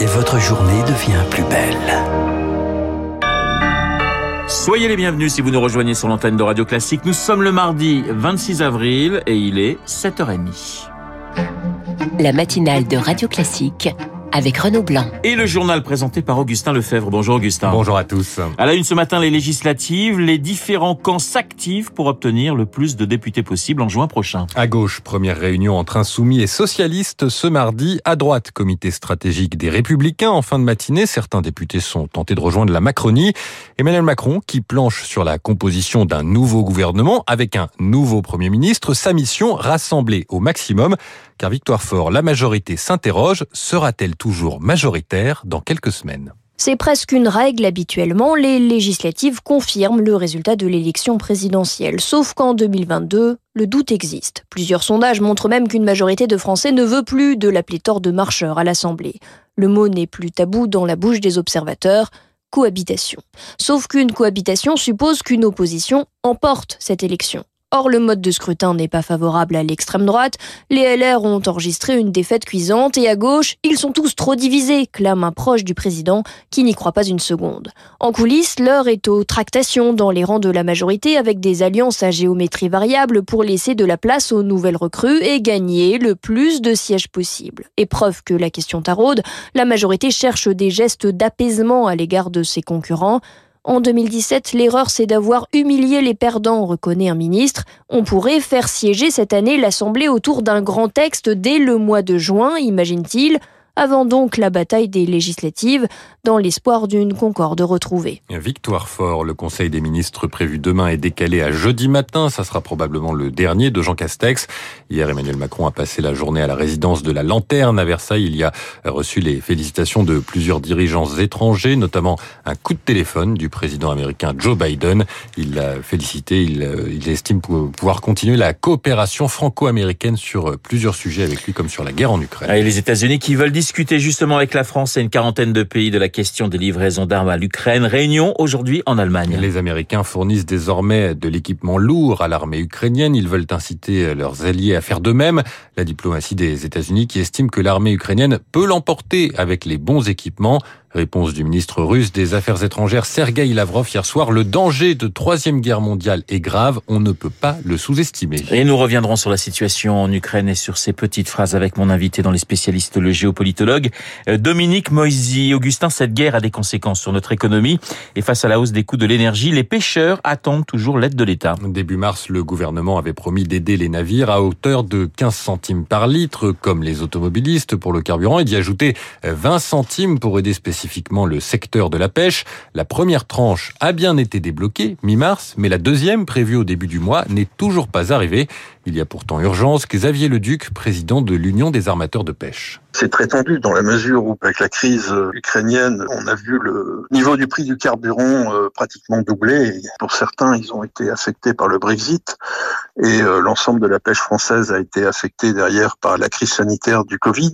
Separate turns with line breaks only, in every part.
et votre journée devient plus belle.
Soyez les bienvenus si vous nous rejoignez sur l'antenne de Radio Classique. Nous sommes le mardi 26 avril et il est 7h30.
La matinale de Radio Classique avec Renaud Blanc.
Et le journal présenté par Augustin Lefebvre. Bonjour Augustin.
Bonjour à tous.
À la une ce matin, les législatives, les différents camps s'activent pour obtenir le plus de députés possible en juin prochain.
À gauche, première réunion entre insoumis et socialistes ce mardi. À droite, comité stratégique des Républicains. En fin de matinée, certains députés sont tentés de rejoindre la Macronie. Emmanuel Macron, qui planche sur la composition d'un nouveau gouvernement avec un nouveau Premier ministre. Sa mission, rassembler au maximum car Victoire Fort, la majorité s'interroge, sera-t-elle toujours majoritaire dans quelques semaines
c'est presque une règle habituellement, les législatives confirment le résultat de l'élection présidentielle, sauf qu'en 2022, le doute existe. Plusieurs sondages montrent même qu'une majorité de Français ne veut plus de la pléthore de marcheurs à l'Assemblée. Le mot n'est plus tabou dans la bouche des observateurs, cohabitation. Sauf qu'une cohabitation suppose qu'une opposition emporte cette élection. Or, le mode de scrutin n'est pas favorable à l'extrême droite. Les LR ont enregistré une défaite cuisante et à gauche, ils sont tous trop divisés, clame un proche du président qui n'y croit pas une seconde. En coulisses, l'heure est aux tractations dans les rangs de la majorité avec des alliances à géométrie variable pour laisser de la place aux nouvelles recrues et gagner le plus de sièges possible. Et preuve que la question taraude, la majorité cherche des gestes d'apaisement à l'égard de ses concurrents. En 2017, l'erreur c'est d'avoir humilié les perdants, reconnaît un ministre. On pourrait faire siéger cette année l'Assemblée autour d'un grand texte dès le mois de juin, imagine-t-il avant donc la bataille des législatives, dans l'espoir d'une concorde retrouvée.
Victoire fort, le Conseil des ministres prévu demain est décalé à jeudi matin. Ça sera probablement le dernier de Jean Castex. Hier, Emmanuel Macron a passé la journée à la résidence de la Lanterne à Versailles. Il y a reçu les félicitations de plusieurs dirigeants étrangers, notamment un coup de téléphone du président américain Joe Biden. Il l'a félicité, il, euh, il estime pouvoir continuer la coopération franco-américaine sur plusieurs sujets avec lui, comme sur la guerre en Ukraine.
Et les États-Unis qui veulent discuter justement avec la France et une quarantaine de pays de la question des livraisons d'armes à l'Ukraine. Réunion aujourd'hui en Allemagne.
Les Américains fournissent désormais de l'équipement lourd à l'armée ukrainienne. Ils veulent inciter leurs alliés à faire de même. La diplomatie des États-Unis qui estime que l'armée ukrainienne peut l'emporter avec les bons équipements. Réponse du ministre russe des Affaires étrangères Sergei Lavrov hier soir. Le danger de troisième guerre mondiale est grave. On ne peut pas le sous-estimer.
Et nous reviendrons sur la situation en Ukraine et sur ces petites phrases avec mon invité dans les spécialistes, le géopolitologue euh, Dominique Moisy. Augustin, cette guerre a des conséquences sur notre économie et face à la hausse des coûts de l'énergie, les pêcheurs attendent toujours l'aide de l'État.
Début mars, le gouvernement avait promis d'aider les navires à hauteur de 15 centimes par litre, comme les automobilistes pour le carburant, et d'y ajouter 20 centimes pour aider spécialement spécifiquement le secteur de la pêche. La première tranche a bien été débloquée mi-mars, mais la deuxième, prévue au début du mois, n'est toujours pas arrivée. Il y a pourtant urgence. Xavier Leduc, président de l'Union des armateurs de pêche.
C'est très tendu dans la mesure où, avec la crise ukrainienne, on a vu le niveau du prix du carburant euh, pratiquement doubler. pour certains, ils ont été affectés par le Brexit et euh, l'ensemble de la pêche française a été affecté derrière par la crise sanitaire du Covid.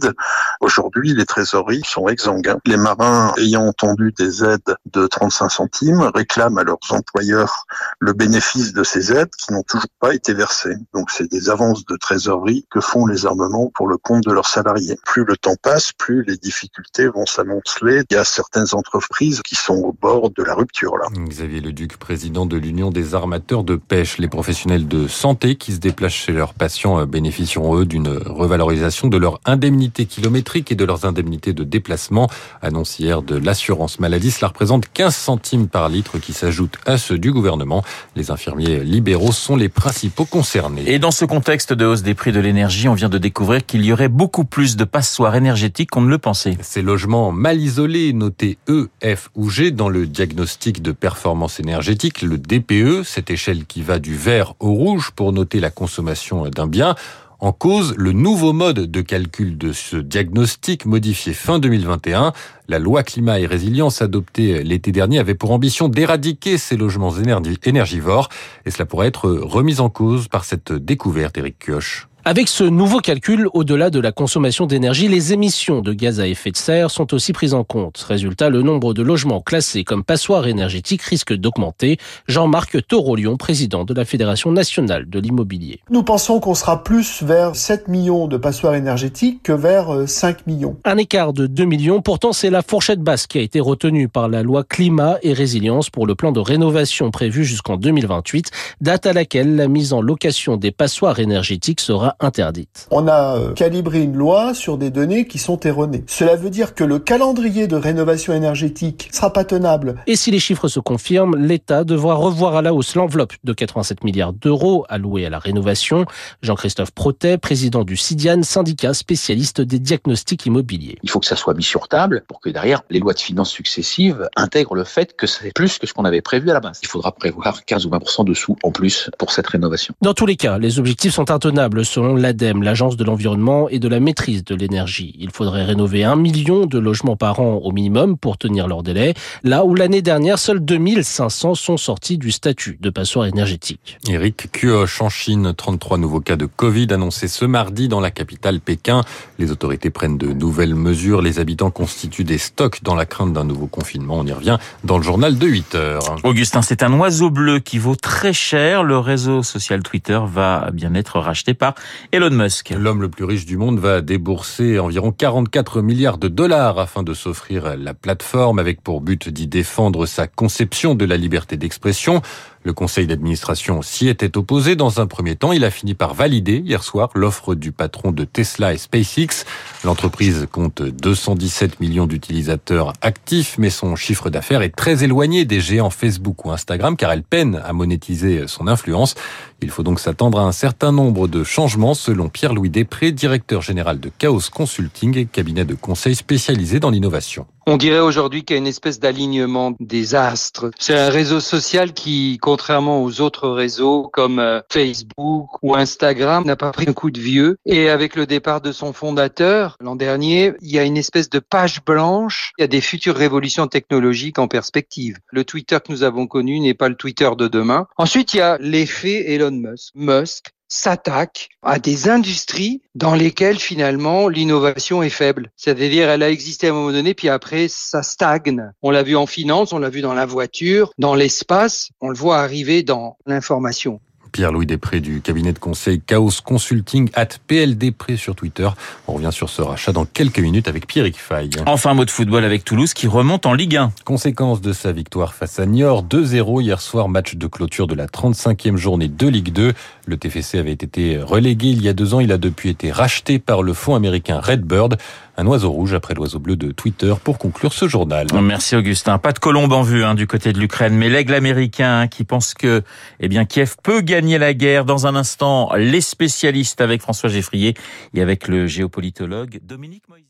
Aujourd'hui, les trésoreries sont exsangues. Les marins ayant entendu des aides de 35 centimes réclament à leurs employeurs le bénéfice de ces aides qui n'ont toujours pas été versées. Donc c'est des avances de trésorerie que font les armements pour le compte de leurs salariés. Plus le temps passe, plus les difficultés vont s'amonceler. Il y a certaines entreprises qui sont au bord de la rupture là.
Xavier Leduc, président de l'Union des armateurs de pêche, les professionnels de santé qui se déplacent chez leurs patients euh, bénéficieront eux d'une revalorisation de leur indemnité kilométrique et de leurs indemnités de déplacement. Annonce hier de l'assurance maladie, cela représente 15 centimes par litre qui s'ajoutent à ceux du gouvernement. Les infirmiers libéraux sont les principaux concernés.
Et dans ce contexte de hausse des prix de l'énergie, on vient de découvrir qu'il y aurait beaucoup plus de passoires énergétiques qu'on ne le pensait.
Ces logements mal isolés, notés E, F ou G dans le diagnostic de performance énergétique, le DPE, cette échelle qui va du vert au rouge pour noter la consommation d'un bien, en cause le nouveau mode de calcul de ce diagnostic modifié fin 2021. La loi climat et résilience adoptée l'été dernier avait pour ambition d'éradiquer ces logements énergivores et cela pourrait être remis en cause par cette découverte, Eric Kioch.
Avec ce nouveau calcul, au-delà de la consommation d'énergie, les émissions de gaz à effet de serre sont aussi prises en compte. Résultat, le nombre de logements classés comme passoires énergétiques risque d'augmenter. Jean-Marc Torolion, président de la Fédération nationale de l'immobilier.
Nous pensons qu'on sera plus vers 7 millions de passoires énergétiques que vers 5 millions.
Un écart de 2 millions, pourtant c'est la fourchette basse qui a été retenue par la loi climat et résilience pour le plan de rénovation prévu jusqu'en 2028, date à laquelle la mise en location des passoires énergétiques sera interdite.
On a euh, calibré une loi sur des données qui sont erronées. Cela veut dire que le calendrier de rénovation énergétique sera pas tenable.
Et si les chiffres se confirment, l'État devra revoir à la hausse l'enveloppe de 87 milliards d'euros allouée à la rénovation. Jean-Christophe Protet, président du SIDIAN, syndicat spécialiste des diagnostics immobiliers.
Il faut que ça soit mis sur table pour que derrière les lois de finances successives intègrent le fait que c'est plus que ce qu'on avait prévu à la base. Il faudra prévoir 15 ou 20% de sous en plus pour cette rénovation.
Dans tous les cas, les objectifs sont intenables selon l'ADEME, l'Agence de l'environnement et de la maîtrise de l'énergie. Il faudrait rénover un million de logements par an au minimum pour tenir leur délai, là où l'année dernière, seuls 2500 sont sortis du statut de passoire énergétique.
Eric Kioch en Chine, 33 nouveaux cas de Covid annoncés ce mardi dans la capitale Pékin. Les autorités prennent de nouvelles mesures. Les habitants constituent des stocks dans la crainte d'un nouveau confinement. On y revient dans le journal de 8 heures.
Augustin, c'est un oiseau bleu qui vaut très cher. Le réseau social Twitter va bien être racheté par Elon Musk.
L'homme le plus riche du monde va débourser environ 44 milliards de dollars afin de s'offrir la plateforme avec pour but d'y défendre sa conception de la liberté d'expression. Le conseil d'administration s'y était opposé dans un premier temps. Il a fini par valider hier soir l'offre du patron de Tesla et SpaceX. L'entreprise compte 217 millions d'utilisateurs actifs, mais son chiffre d'affaires est très éloigné des géants Facebook ou Instagram car elle peine à monétiser son influence. Il faut donc s'attendre à un certain nombre de changements selon Pierre-Louis Després, directeur général de Chaos Consulting et cabinet de conseil spécialisé dans l'innovation.
On dirait aujourd'hui qu'il y a une espèce d'alignement des astres. C'est un réseau social qui, contrairement aux autres réseaux comme euh, Facebook ou Instagram, n'a pas pris un coup de vieux. Et avec le départ de son fondateur l'an dernier, il y a une espèce de page blanche. Il y a des futures révolutions technologiques en perspective. Le Twitter que nous avons connu n'est pas le Twitter de demain. Ensuite, il y a l'effet Elon Musk. Musk s'attaque à des industries dans lesquelles finalement l'innovation est faible. C'est-à-dire elle a existé à un moment donné, puis après ça stagne. On l'a vu en finance, on l'a vu dans la voiture, dans l'espace, on le voit arriver dans l'information.
Pierre-Louis Després du cabinet de conseil Chaos Consulting at PLDpré sur Twitter. On revient sur ce rachat dans quelques minutes avec Pierrick Fay.
Enfin, mot de football avec Toulouse qui remonte en Ligue 1.
Conséquence de sa victoire face à Niort, 2-0 hier soir, match de clôture de la 35e journée de Ligue 2. Le TFC avait été relégué il y a deux ans. Il a depuis été racheté par le fonds américain Redbird. Un oiseau rouge après l'oiseau bleu de Twitter pour conclure ce journal.
Merci Augustin. Pas de colombe en vue hein, du côté de l'Ukraine, mais l'aigle américain hein, qui pense que eh bien Kiev peut gagner la guerre. Dans un instant, les spécialistes avec François Geffrier et avec le géopolitologue Dominique Moïse.